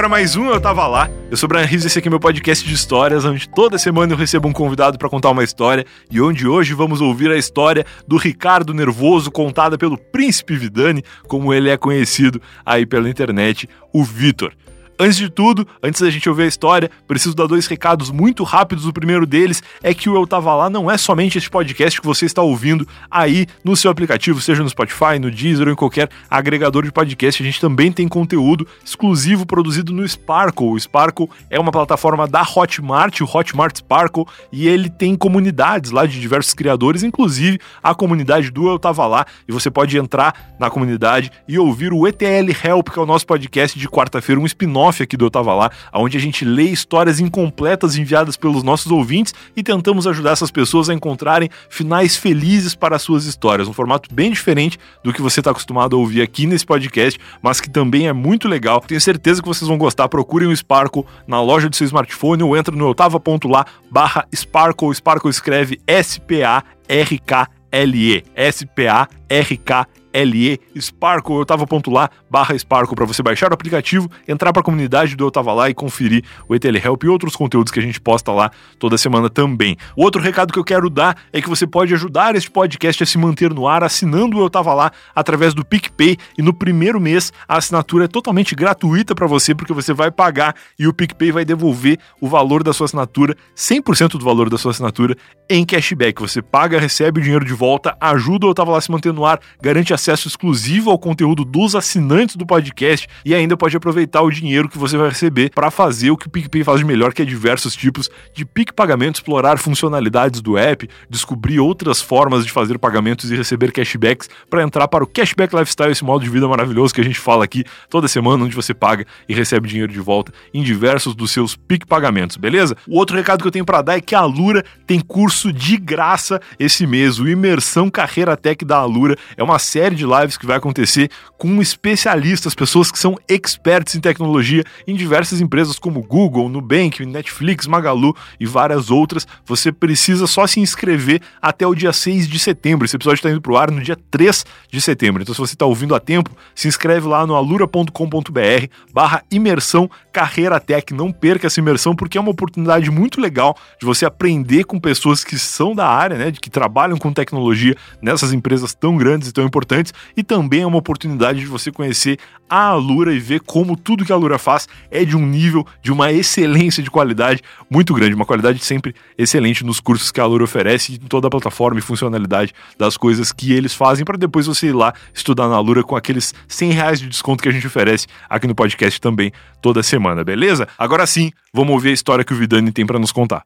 agora mais um Eu Tava Lá. Eu sou o Brian Rios, esse aqui é meu podcast de histórias, onde toda semana eu recebo um convidado para contar uma história e onde hoje vamos ouvir a história do Ricardo Nervoso, contada pelo Príncipe Vidani, como ele é conhecido aí pela internet, o Vitor. Antes de tudo, antes da gente ouvir a história, preciso dar dois recados muito rápidos. O primeiro deles é que o Eu Tava Lá não é somente este podcast que você está ouvindo aí no seu aplicativo, seja no Spotify, no Deezer ou em qualquer agregador de podcast. A gente também tem conteúdo exclusivo produzido no Sparkle. O Sparkle é uma plataforma da Hotmart, o Hotmart Sparkle, e ele tem comunidades lá de diversos criadores, inclusive a comunidade do Eu Tava Lá. E você pode entrar na comunidade e ouvir o ETL Help, que é o nosso podcast de quarta-feira, um spin-off off aqui do Eu Tava Lá, onde a gente lê histórias incompletas enviadas pelos nossos ouvintes e tentamos ajudar essas pessoas a encontrarem finais felizes para as suas histórias. Um formato bem diferente do que você está acostumado a ouvir aqui nesse podcast, mas que também é muito legal. Tenho certeza que vocês vão gostar. Procurem o Sparkle na loja do seu smartphone ou entra no eutava.lá barra Sparkle. Sparkle escreve S-P-A-R-K-L-E. S-P-A-R-K-L-E. LE Sparkle, eu lá, barra Sparkle, para você baixar o aplicativo, entrar para a comunidade do Eu Tava Lá e conferir o ETL Help e outros conteúdos que a gente posta lá toda semana também. O outro recado que eu quero dar é que você pode ajudar este podcast a se manter no ar assinando o Eu Tava Lá através do PicPay e no primeiro mês a assinatura é totalmente gratuita para você porque você vai pagar e o PicPay vai devolver o valor da sua assinatura, 100% do valor da sua assinatura em cashback. Você paga, recebe o dinheiro de volta, ajuda o Eu Tava Lá a se manter no ar, garante acesso exclusivo ao conteúdo dos assinantes do podcast e ainda pode aproveitar o dinheiro que você vai receber para fazer o que o PicPay faz de melhor, que é diversos tipos de PIC pagamento, explorar funcionalidades do app, descobrir outras formas de fazer pagamentos e receber cashbacks para entrar para o Cashback Lifestyle, esse modo de vida maravilhoso que a gente fala aqui toda semana, onde você paga e recebe dinheiro de volta em diversos dos seus PIC pagamentos, beleza? O outro recado que eu tenho para dar é que a Alura tem curso de graça esse mês, o Imersão Carreira Tech da Alura. É uma série de lives que vai acontecer com especialistas, pessoas que são experts em tecnologia em diversas empresas como Google, Nubank, Netflix, Magalu e várias outras. Você precisa só se inscrever até o dia 6 de setembro. Esse episódio está indo para o ar no dia 3 de setembro. Então, se você está ouvindo a tempo, se inscreve lá no alura.com.br barra imersão carreira tech. Não perca essa imersão, porque é uma oportunidade muito legal de você aprender com pessoas que são da área, né? De que trabalham com tecnologia nessas empresas tão grandes e tão importantes e também é uma oportunidade de você conhecer a Alura e ver como tudo que a Alura faz é de um nível, de uma excelência de qualidade muito grande, uma qualidade sempre excelente nos cursos que a Alura oferece, em toda a plataforma e funcionalidade das coisas que eles fazem, para depois você ir lá estudar na Alura com aqueles 100 reais de desconto que a gente oferece aqui no podcast também toda semana, beleza? Agora sim, vamos ouvir a história que o Vidani tem para nos contar.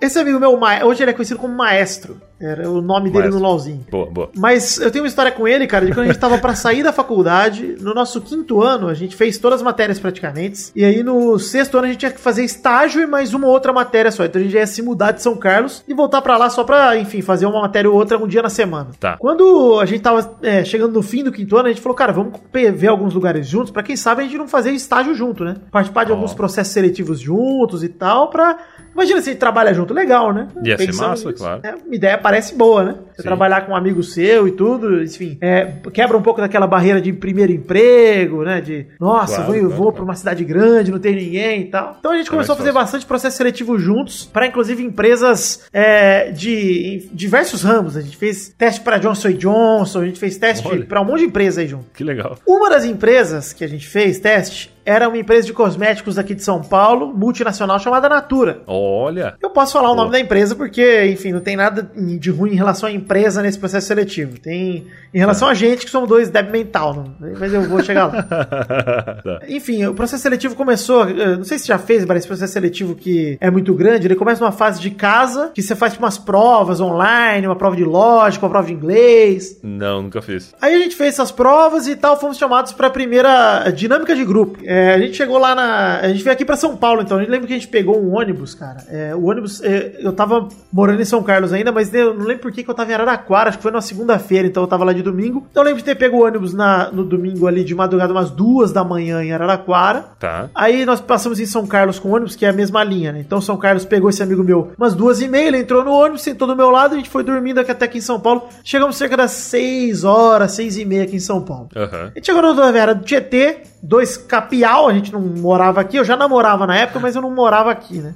Esse amigo meu, hoje ele é conhecido como Maestro. Era o nome dele Maestro. no LOLzinho. Boa, boa. Mas eu tenho uma história com ele, cara, de quando a gente tava para sair da faculdade. No nosso quinto ano, a gente fez todas as matérias praticamente. E aí no sexto ano a gente tinha que fazer estágio e mais uma outra matéria só. Então a gente ia se mudar de São Carlos e voltar para lá só pra, enfim, fazer uma matéria ou outra um dia na semana. Tá. Quando a gente tava é, chegando no fim do quinto ano, a gente falou, cara, vamos ver alguns lugares juntos, para quem sabe a gente não fazer estágio junto, né? Participar de oh. alguns processos seletivos juntos e tal, pra Imagina se trabalha junto, legal, né? Ia ser massa, nisso. claro. É, uma ideia parece boa, né? Você Sim. trabalhar com um amigo seu e tudo, enfim, é, quebra um pouco daquela barreira de primeiro emprego, né? De, nossa, claro, vou, claro, vou claro. pra uma cidade grande, não tem ninguém e tal. Então a gente começou a fazer bastante processo seletivo juntos, para inclusive empresas é, de diversos ramos. A gente fez teste para Johnson Johnson, a gente fez teste para um monte de empresa aí junto. Que legal. Uma das empresas que a gente fez teste era uma empresa de cosméticos aqui de São Paulo, multinacional, chamada Natura. Olha! Eu posso falar o nome da empresa porque, enfim, não tem nada de ruim em relação à empresa nesse processo seletivo. Tem em relação a gente que somos dois débil mental, não, mas eu vou chegar lá. tá. Enfim, o processo seletivo começou, não sei se já fez, mas esse processo seletivo que é muito grande, ele começa numa fase de casa, que você faz tipo, umas provas online, uma prova de lógica, uma prova de inglês. Não, nunca fiz. Aí a gente fez essas provas e tal, fomos chamados para a primeira dinâmica de grupo. É, É, a gente chegou lá na. A gente veio aqui pra São Paulo, então. A gente lembra que a gente pegou um ônibus, cara. É, o ônibus. é, eu tava morando em São Carlos ainda, mas eu não lembro por que que eu tava em Araraquara. Acho que foi na segunda-feira, então eu tava lá de domingo. Então eu lembro de ter pego o ônibus na, no domingo ali de madrugada, umas duas da manhã em Araraquara. Tá. Aí nós passamos em São Carlos com o ônibus, que é a mesma linha, né? Então São Carlos pegou esse amigo meu umas duas e meia, ele entrou no ônibus, sentou do meu lado, a gente foi dormindo aqui até aqui em São Paulo. Chegamos cerca das seis horas, seis e meia aqui em São Paulo. Aham. A gente chegou na rodoviária do Tietê, dois capial, a gente não morava aqui, eu já namorava na época, mas eu não morava aqui, né?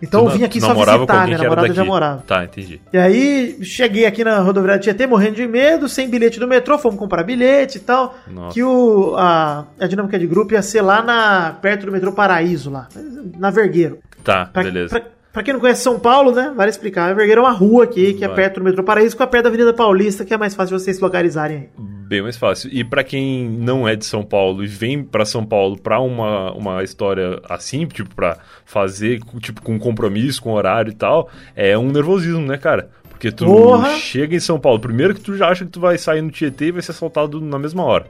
Então eu vim aqui só visitar, minha era namorada já morava. Tá, entendi. E aí, cheguei aqui na rodoviária do Tietê, morrendo de medo, sem bilhete do metrô, fomos comprar bilhete e tal. Nossa. Que o, a, a dinâmica de grupo ia ser lá na, perto do metrô Paraíso, lá, na Vergueiro. Tá, Pra, beleza. pra- pra quem não conhece São Paulo, né, vale explicar. É uma rua aqui, que é Vai. perto do metrô Paraíso, com a perto da Avenida Paulista, que é mais fácil vocês localizarem aí. Bem mais fácil. E pra quem não é de São Paulo e vem pra São Paulo pra uma, uma história assim, tipo, pra fazer tipo, com compromisso, com horário e tal, é um nervosismo, né, cara? Porque tu Porra! chega em São Paulo, primeiro que tu já acha que tu vai sair no Tietê e vai ser assaltado na mesma hora.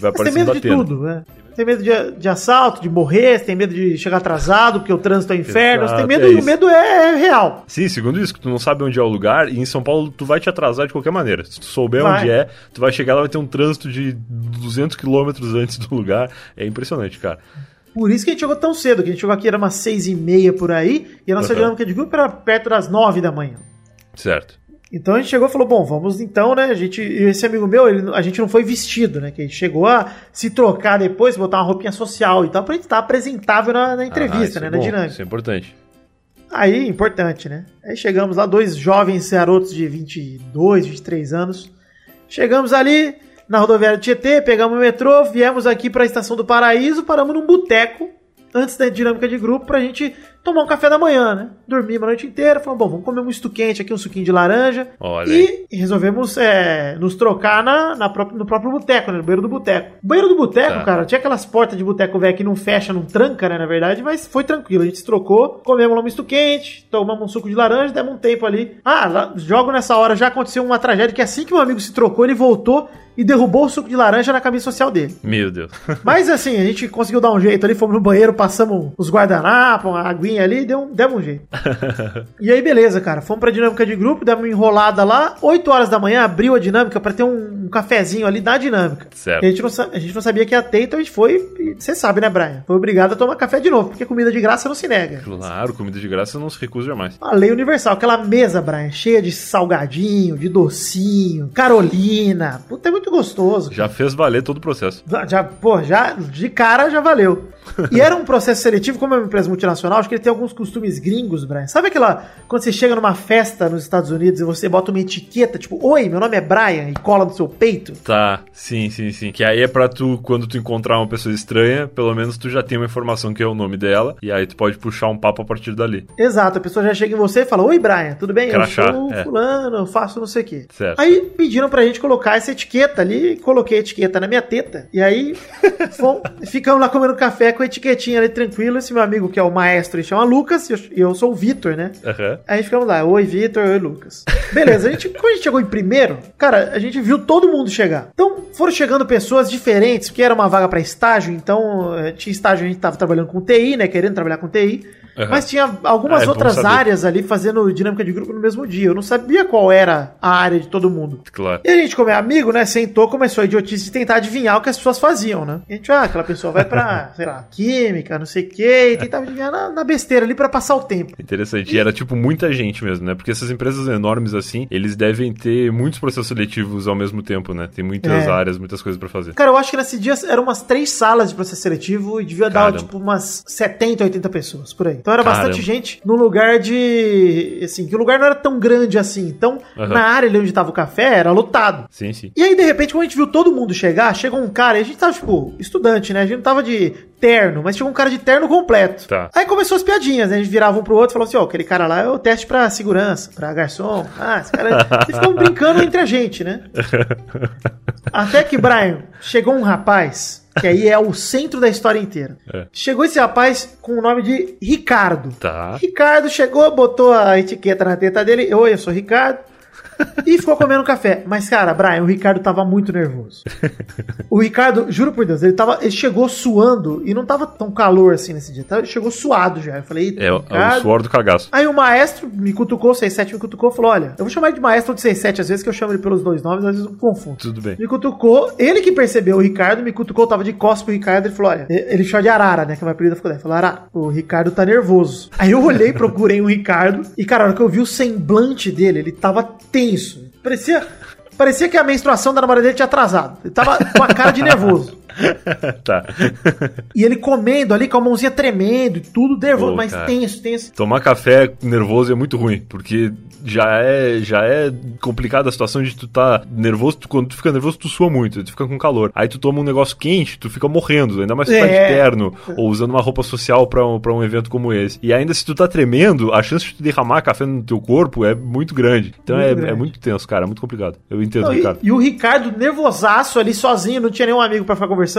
Vai Mas tem medo de batendo. tudo, né? Tem medo de, de assalto, de morrer, você tem medo de chegar atrasado, porque o trânsito é inferno. Você tem Exato, medo, é e o medo é, é real. Sim, segundo isso, que tu não sabe onde é o lugar, e em São Paulo tu vai te atrasar de qualquer maneira. Se tu souber Vai. onde é, tu vai chegar lá vai ter um trânsito de 200 quilômetros antes do lugar. É impressionante, cara. Por isso que a gente chegou tão cedo, que a gente chegou aqui era umas seis e meia por aí, e a nossa Uhum. dinâmica de grupo era perto das nove da manhã. Certo. Então a gente chegou e falou, bom, vamos então, né? A gente, e esse amigo meu, ele- a gente não foi vestido, né? Que a gente chegou a se trocar depois, botar uma roupinha social e tal, pra gente estar apresentável na, na Ah, entrevista, isso né? é na bom, dinâmica. Isso é importante. Aí, importante, né? Aí chegamos lá, dois jovens garotos de 22, 23 anos. Chegamos ali na rodoviária do Tietê, pegamos o metrô, viemos aqui pra estação do Paraíso, paramos num boteco antes da dinâmica de grupo pra gente tomar um café da manhã, né? Dormimos a noite inteira, falamos, bom, vamos comer um misto quente aqui, um suquinho de laranja. Olha. E resolvemos é, nos trocar na, na própria- no próprio boteco, né? No banheiro do boteco. Banheiro do boteco, Tá. cara, tinha aquelas portas de boteco velho que não fecha, não tranca, né? Na verdade, mas foi tranquilo. A gente se trocou, comemos lá um misto quente, tomamos um suco de laranja, demos um tempo ali. Ah, lá, jogo nessa hora já aconteceu uma tragédia que assim que meu amigo se trocou, ele voltou e derrubou o suco de laranja na camisa social dele. Meu Deus. Mas assim, a gente conseguiu dar um jeito ali, fomos no banheiro, passamos os guardanapos, uma aguinha ali, deu, um- demos um jeito. E aí, beleza, cara. Fomos pra dinâmica de grupo, demos uma enrolada lá. 8 horas da manhã abriu a dinâmica pra ter um, um cafezinho ali da dinâmica. Certo. A gente, não, a gente não sabia que ia ter, então a gente foi. Você sabe, né, Brian? Foi obrigado a tomar café de novo, porque comida de graça não se nega. Claro, comida de graça não se recusa jamais. A lei universal, aquela mesa, Brian, cheia de salgadinho, de docinho, Carolina. Puta, é muito gostoso. Já fez valer todo o processo. Já, pô, já, de cara já valeu. E era um processo seletivo, como é uma empresa multinacional, acho que ele tem alguns costumes gringos, Brian. Sabe aquela, quando você chega numa festa nos Estados Unidos e você bota uma etiqueta, tipo, oi, meu nome é Brian, e cola no seu peito? Tá, sim, sim, sim. Que aí é pra tu, quando tu encontrar uma pessoa estranha, pelo menos tu já tem uma informação que é o nome dela, e aí tu pode puxar um papo a partir dali. Exato, a pessoa já chega em você e fala, oi, Brian, tudo bem? Crachá, eu sou é. fulano, eu faço não sei o quê. Certo. Aí pediram pra gente colocar essa etiqueta ali, coloquei a etiqueta na minha teta, e aí fom- ficamos lá comendo café com a etiquetinha ali tranquilo, esse meu amigo que é o maestro, ele chama Lucas, e eu, sou o Vitor, né? Aham. Aí a gente ficamos lá, oi Vitor, oi Lucas. Beleza, a gente, quando a gente chegou em primeiro, cara, a gente viu todo mundo chegar. Então foram chegando pessoas diferentes, porque era uma vaga pra estágio, então eh, tinha estágio, a gente tava trabalhando com TI, né, querendo trabalhar com TI. Aham. Mas tinha algumas Ah, é outras áreas ali fazendo dinâmica de grupo no mesmo dia. Eu não sabia qual era a área de todo mundo. Claro. E a gente, como é amigo, né, sentou, começou a idiotice de tentar adivinhar o que as pessoas faziam, né? E a gente, ah, aquela pessoa vai pra, sei lá, química, não sei o quê, e tentava adivinhar na, na besteira ali pra passar o tempo. Interessante. E era tipo muita gente mesmo, né? Porque essas empresas enormes assim, eles devem ter muitos processos seletivos ao mesmo tempo, né? Tem muitas É. áreas, muitas coisas pra fazer. Cara, eu acho que nesse dia eram umas três salas de processo seletivo e devia dar, Caramba. tipo, umas 70, 80 pessoas por aí. Então era Caramba. bastante gente num lugar de. Assim, que o lugar não era tão grande assim. Então, Aham. na área ali onde tava o café, era lotado. Sim, sim. E aí, de repente, quando a gente viu todo mundo chegar, chegou um cara, e a gente tava, tipo, estudante, né? A gente não tava de terno, mas chegou um cara de terno completo. Tá. Aí começou as piadinhas, né? A gente virava um pro outro e falava assim, ó, aquele cara lá é o teste pra segurança, pra garçom. Ah, esse cara... E ficamos brincando entre a gente, né? Até que, Brian, chegou um rapaz, que aí é o centro da história inteira. É. Chegou esse rapaz com o nome de Ricardo. Tá. Ricardo chegou, botou a etiqueta na teta dele. Oi, eu sou Ricardo. E ficou comendo café. Mas, cara, Brian, o Ricardo tava muito nervoso. O Ricardo, juro por Deus, ele, tava, ele chegou suando e não tava tão calor assim nesse dia. Ele chegou suado já. Eu falei, é, é o suor do cagaço. Aí o maestro me cutucou, 67 me cutucou, falou: Olha, eu vou chamar ele de maestro de 67, às vezes que eu chamo ele pelos dois nomes, às vezes eu confundo. Tudo bem. Me cutucou, ele que percebeu o Ricardo, me cutucou, tava de costas pro Ricardo, ele falou: Olha, ele chama de Arara, né? Que é uma apelido ficou Ele falou: Arara, o Ricardo tá nervoso. Aí eu olhei, procurei o Ricardo, e cara, a hora que eu vi o semblante dele, ele tava tenso. Parecia. Parecia que a menstruação da namorada dele tinha atrasado. Ele tava com a cara de nervoso. tá. E ele comendo ali com a mãozinha tremendo e tudo nervoso, Pô, mas cara. tenso, tenso. Tomar café nervoso é muito ruim, porque já é, já é complicada a situação de tu tá nervoso, tu, quando tu fica nervoso, tu sua muito, tu fica com calor. Aí tu toma um negócio quente, tu fica morrendo, ainda mais se tu tá é. tá de terno, ou usando uma roupa social pra um, pra um evento como esse. E ainda se tu tá tremendo, a chance de tu derramar café no teu corpo é muito grande. Então muito é, grande. é muito tenso, cara, é muito complicado. Eu entendo, não, Ricardo. E, e, o Ricardo nervosaço ali sozinho, não tinha nenhum amigo para ficar conversando.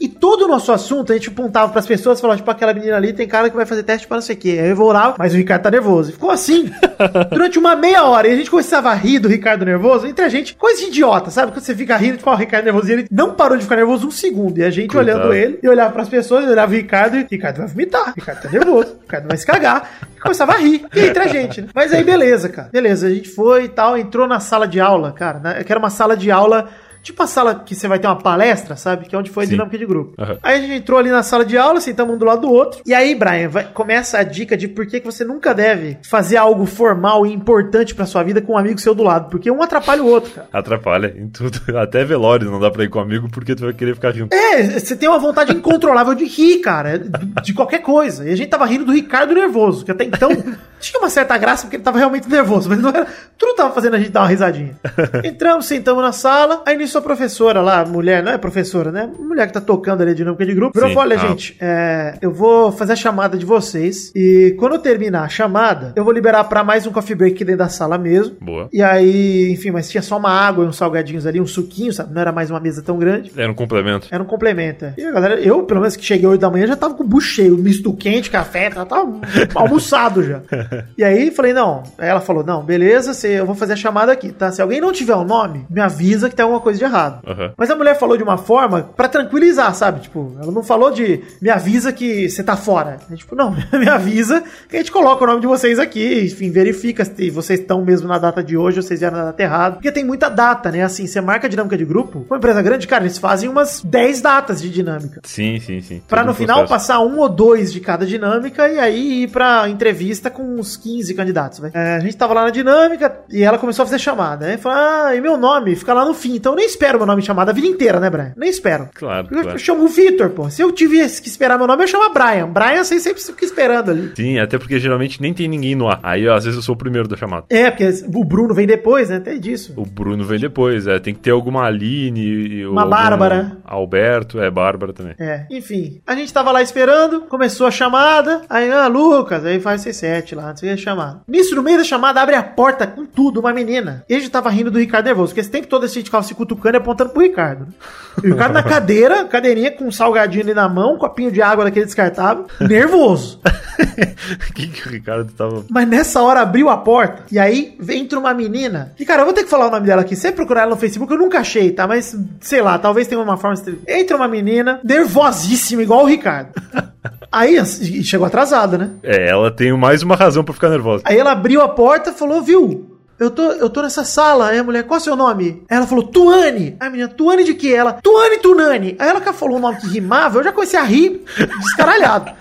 E todo o nosso assunto, a gente apontava pras pessoas, falava, tipo, aquela menina ali tem cara que vai fazer teste para não sei o quê. Aí eu vou orar, mas o Ricardo tá nervoso. E ficou assim, durante uma meia hora. E a gente começava a rir do Ricardo nervoso, entre a gente, coisa idiota, sabe? Quando você fica rindo, tipo, o Ricardo nervoso. E ele não parou de ficar nervoso um segundo. E a gente Coitado. olhando ele, e olhava pras pessoas, e olhava o Ricardo, e Ricardo vai vomitar, Ricardo tá nervoso, Ricardo vai se cagar. E começava a rir. E entre a gente, né? Mas aí, beleza, cara. Beleza, a gente foi e tal, entrou na sala de aula, cara, né? Que era uma sala de aula Tipo a sala que você vai ter uma palestra, sabe? Que é onde foi a Sim. dinâmica de grupo. Uhum. Aí a gente entrou ali na sala de aula, sentamos um do lado do outro. E aí, Brian, vai, começa a dica de por que, que você nunca deve fazer algo formal e importante pra sua vida com um amigo seu do lado. Porque um atrapalha o outro, cara. Atrapalha em tudo. Até velório não dá pra ir com um amigo porque tu vai querer ficar junto. É, você tem uma vontade incontrolável de rir, cara. De qualquer coisa. E a gente tava rindo do Ricardo nervoso, que até então tinha uma certa graça porque ele tava realmente nervoso. Mas não era. Tudo tava fazendo a gente dar uma risadinha. Entramos, sentamos na sala. Aí nisso a professora lá, mulher, não é professora, né? Mulher que tá tocando ali a dinâmica de grupo, virou e olha, ah. gente, é, eu vou fazer a chamada de vocês. E quando eu terminar a chamada, eu vou liberar para mais um coffee break aqui dentro da sala mesmo. Boa. E aí, enfim, mas tinha só uma água e uns salgadinhos ali, um suquinho, sabe? Não era mais uma mesa tão grande. Era um complemento. Era um complemento. É. E a galera, eu, pelo menos que cheguei 8 da manhã, já tava com o bucho cheio, misto quente, café, já tava almoçado já. e aí falei: não. Aí ela falou: não, beleza, eu vou fazer a chamada aqui, tá? Se alguém não tiver o um nome, me avisa que tem alguma coisa de errado. Uhum. Mas a mulher falou de uma forma para tranquilizar, sabe? Tipo, ela não falou de me avisa que você tá fora. É, tipo, não, me avisa que a gente coloca o nome de vocês aqui, enfim, verifica se vocês estão mesmo na data de hoje ou vocês vieram na data errada. Porque tem muita data, né? Assim, você marca a dinâmica de grupo. Uma empresa grande, cara, eles fazem umas 10 datas de dinâmica. Sim, sim, sim. Pra no final processo. passar um ou dois de cada dinâmica e aí ir pra entrevista com uns 15 candidatos, É, a gente tava lá na dinâmica e ela começou a fazer chamada, né? Falou, ah, e meu nome? Fica lá no fim. Então eu nem espero meu nome chamado a vida inteira, né, Brian? Nem espero. Claro. Eu, claro. chamo o Vitor, pô. Se eu tivesse que esperar meu nome, eu chamo Brian. Brian, você sempre fica esperando ali. Sim, até porque geralmente nem tem ninguém no ar. Aí, às vezes, eu sou o primeiro da chamada. É, porque o Bruno vem depois, né? Até disso. O Bruno vem depois, é. Tem que ter alguma Aline. Uma Bárbara. Alberto, é, Bárbara também. É, enfim. A gente tava lá esperando, começou a chamada. Aí, ah, Lucas, aí faz C7 lá, antes de chamar. Nisso, no meio da chamada, abre a porta com tudo, uma menina. E a gente tava rindo do Ricardo nervoso, porque esse tempo todo a gente ficava se cutucando e apontando pro Ricardo. E o Ricardo na cadeira, cadeirinha com um salgadinho ali na mão, um copinho de água daquele descartável, nervoso. que, que o Ricardo tava. Mas nessa hora abriu a porta e aí entra uma menina. E cara, eu vou ter que falar o nome dela aqui. Sempre procurar ela no Facebook, eu nunca achei, tá? Mas sei lá, talvez tenha uma forma. Entra uma menina, nervosíssima, igual o Ricardo. Aí chegou atrasada, né? É, ela tem mais uma razão para ficar nervosa. Aí ela abriu a porta e falou: Viu, eu tô, eu tô nessa sala. Aí a mulher, qual é o seu nome? Aí ela falou, Tuane. Aí a menina, Tuane de que? Ela, Tuane Tunani. Aí ela falou um nome que rimava, eu já comecei a rir descaralhado.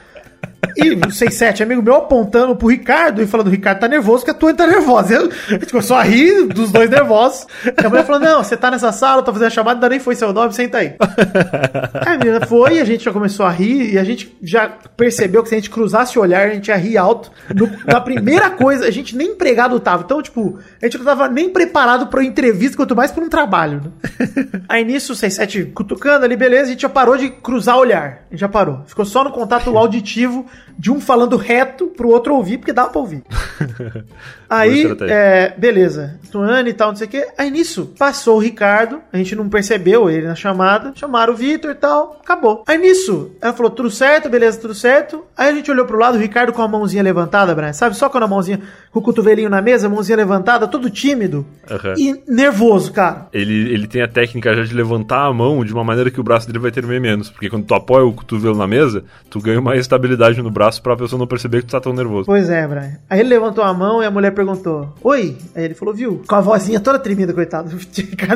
E o 67, amigo meu, apontando pro Ricardo e falando: Ricardo tá nervoso, que a tua tá nervosa. Eu, a gente começou a rir dos dois nervosos. E a mulher falou: não, você tá nessa sala, tô fazendo a chamada, ainda nem foi seu nome, senta aí. aí a menina foi, a gente já começou a rir, e a gente já percebeu que se a gente cruzasse o olhar, a gente ia rir alto. No, na primeira coisa, a gente nem empregado tava. Então, tipo, a gente não tava nem preparado pra entrevista, quanto mais pra um trabalho. Né? Aí nisso, o 67 cutucando ali, beleza, a gente já parou de cruzar o olhar. A gente já parou. Ficou só no contato auditivo de um falando reto pro outro ouvir, porque dá pra ouvir. Aí, é, beleza. Tuane e tal, não sei o quê. Aí nisso, passou o Ricardo, a gente não percebeu ele na chamada, chamaram o Vitor e tal, acabou. Aí nisso, ela falou, tudo certo, beleza, tudo certo. Aí a gente olhou pro lado, o Ricardo com a mãozinha levantada, Brian, sabe? Só com a mãozinha, com o cotovelinho na mesa, mãozinha levantada, todo tímido uhum. e nervoso, cara. Ele, ele tem a técnica já de levantar a mão de uma maneira que o braço dele vai ter menos, porque quando tu apoia o cotovelo na mesa, tu ganha uma estabilidade no braço pra pessoa não perceber que tu tá tão nervoso. Pois é, Brian. Aí ele levantou a mão e a mulher perguntou: Oi? Aí ele falou: Viu? Com a vozinha toda tremida, coitado.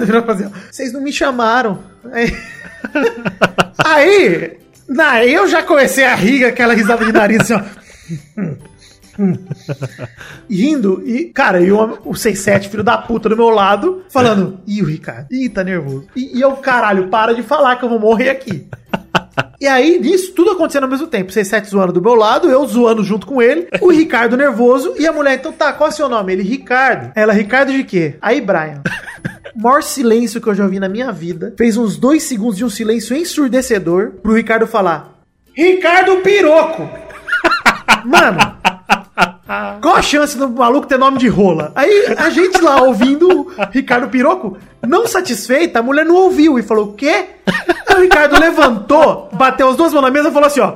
Virou fazer: Vocês não me chamaram. Aí. Aí. Daí eu já comecei a rir, aquela risada de nariz assim, ó. Rindo, e, cara, e o, o 67, filho da puta, do meu lado, falando: Ih, o Ricardo, ih, tá nervoso. E, e eu, caralho, para de falar que eu vou morrer aqui. E aí, nisso, tudo acontecendo ao mesmo tempo. Vocês sete zoando do meu lado, eu zoando junto com ele, o Ricardo nervoso e a mulher, então tá, qual é o seu nome? Ele, Ricardo. Ela, Ricardo de quê? Aí, Brian. Maior silêncio que eu já ouvi na minha vida. Fez uns dois segundos de um silêncio ensurdecedor pro Ricardo falar: Ricardo Piroco! Mano, qual a chance do maluco ter nome de rola? Aí a gente lá ouvindo Ricardo Piroco, não satisfeita, a mulher não ouviu e falou: o quê? Ricardo levantou, bateu as duas mãos na mesa e falou assim: ó,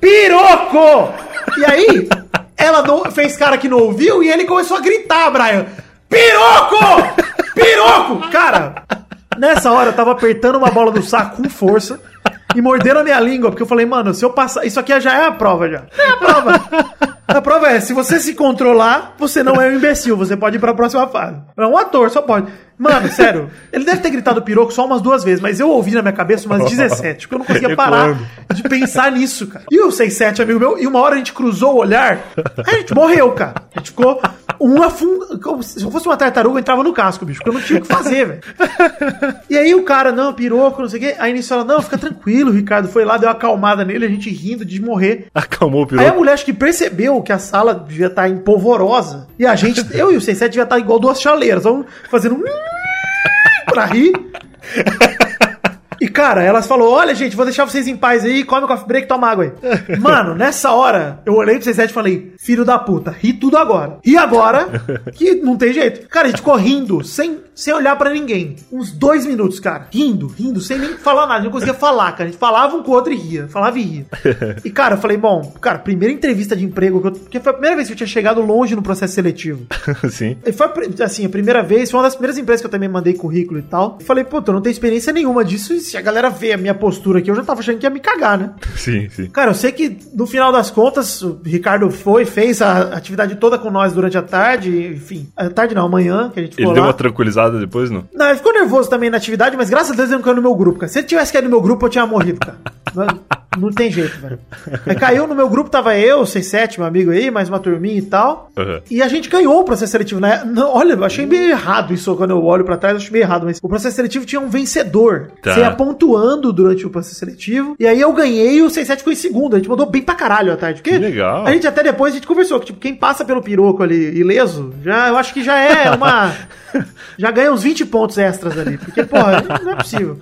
Piroco! E aí, ela não, fez cara que não ouviu e ele começou a gritar, Brian: Piroco! Piroco! Cara, nessa hora eu tava apertando uma bola do saco com força e mordendo a minha língua, porque eu falei, mano, se eu passar. Isso aqui já é a prova já. É a prova. A prova é, se você se controlar, você não é um imbecil, você pode ir pra próxima fase. É um ator, só pode. Mano, sério, ele deve ter gritado piroco só umas duas vezes, mas eu ouvi na minha cabeça umas 17, porque eu não conseguia parar de pensar nisso, cara. E o 67, amigo meu, e uma hora a gente cruzou o olhar, a gente morreu, cara. A gente ficou um afund... Se eu fosse uma tartaruga, eu entrava no casco, bicho, porque eu não tinha o que fazer, velho. E aí o cara, não, piroco, não sei o quê. Aí nisso ela, não, fica tranquilo, Ricardo foi lá, deu uma acalmada nele, a gente rindo de morrer. Acalmou o piroco. Aí a mulher acho que percebeu que a sala devia estar empolvorosa. E a gente, eu e o 67 devia estar igual duas chaleiras, vamos fazendo um pra rir. E, cara, elas falou: olha, gente, vou deixar vocês em paz aí, come o coffee break, toma água aí. Mano, nessa hora, eu olhei pro 67 e falei, filho da puta, ri tudo agora. Ri agora, que não tem jeito. Cara, a gente ficou rindo, sem, sem olhar para ninguém. Uns dois minutos, cara. Rindo, rindo, sem nem falar nada. A gente não conseguia falar, cara. A gente falava um com o outro e ria. Falava e ria. E, cara, eu falei, bom, cara, primeira entrevista de emprego, que eu, porque foi a primeira vez que eu tinha chegado longe no processo seletivo. Sim. E foi, assim, a primeira vez, foi uma das primeiras empresas que eu também mandei currículo e tal. Eu falei, pô, eu não tenho experiência nenhuma disso. E se a galera vê a minha postura aqui, eu já tava achando que ia me cagar, né? Sim, sim. Cara, eu sei que no final das contas, o Ricardo foi, fez a atividade toda com nós durante a tarde, enfim. A tarde não, amanhã, que a gente ficou Ele lá. deu uma tranquilizada depois, não? Não, ele ficou nervoso também na atividade, mas graças a Deus ele não caiu no meu grupo, cara. Se ele tivesse caído no meu grupo, eu tinha morrido, cara. Não tem jeito, velho. Aí caiu no meu grupo, tava eu, 6-7, meu amigo aí, mais uma turminha e tal. Uhum. E a gente ganhou o processo seletivo, né? Não, olha, eu achei meio errado isso quando eu olho para trás, eu achei meio errado, mas o processo seletivo tinha um vencedor. Tá. Você ia pontuando durante o processo seletivo. E aí eu ganhei e o 6-7 ficou em segundo. A gente mandou bem pra caralho à tarde. Porque que legal. A gente até depois a gente conversou que, tipo, quem passa pelo piroco ali ileso, já, eu acho que já é uma. já ganha uns 20 pontos extras ali. Porque, porra, não é possível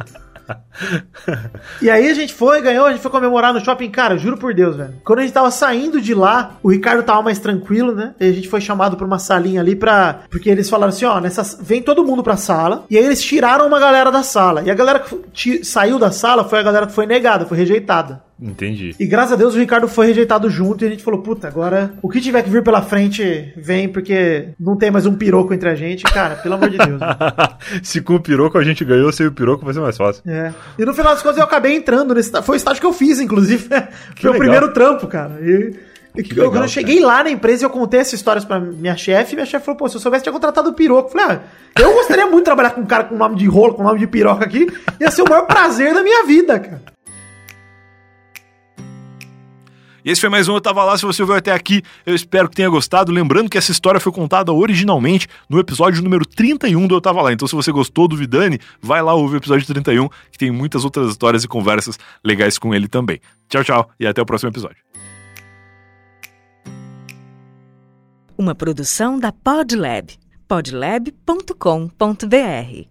e aí a gente foi, ganhou, a gente foi comemorar no shopping. Cara, juro por Deus, velho. Quando a gente tava saindo de lá, o Ricardo tava mais tranquilo, né? E a gente foi chamado pra uma salinha ali pra. Porque eles falaram assim: ó, nessa... vem todo mundo pra sala. E aí eles tiraram uma galera da sala. E a galera que saiu da sala foi a galera que foi negada, foi rejeitada. Entendi. E graças a Deus o Ricardo foi rejeitado junto e a gente falou, puta, agora o que tiver que vir pela frente, vem, porque não tem mais um piroco entre a gente. Cara, pelo amor de Deus. Se com o piroco a gente ganhou, sem o piroco vai ser mais fácil. É. E no final das contas eu acabei entrando nesse. Foi o estágio que eu fiz, inclusive. Foi o primeiro trampo, cara. E. Que legal, quando eu cheguei cara. lá na empresa eu contei essas histórias pra minha chefe, minha chefe falou, pô, se eu soubesse, tinha contratado o piroco. Eu falei, ah, eu gostaria muito de trabalhar com um cara com nome de rolo, com nome de piroca aqui. Ia ser o maior prazer da minha vida, cara. Esse foi mais um Eu Tava Lá. Se você veio até aqui, eu espero que tenha gostado. Lembrando que essa história foi contada originalmente no episódio número 31 do Eu Tava Lá. Então, se você gostou do Vidani, vai lá ouvir o episódio 31, que tem muitas outras histórias e conversas legais com ele também. Tchau, tchau e até o próximo episódio. Uma produção da Podlab. podlab.com.br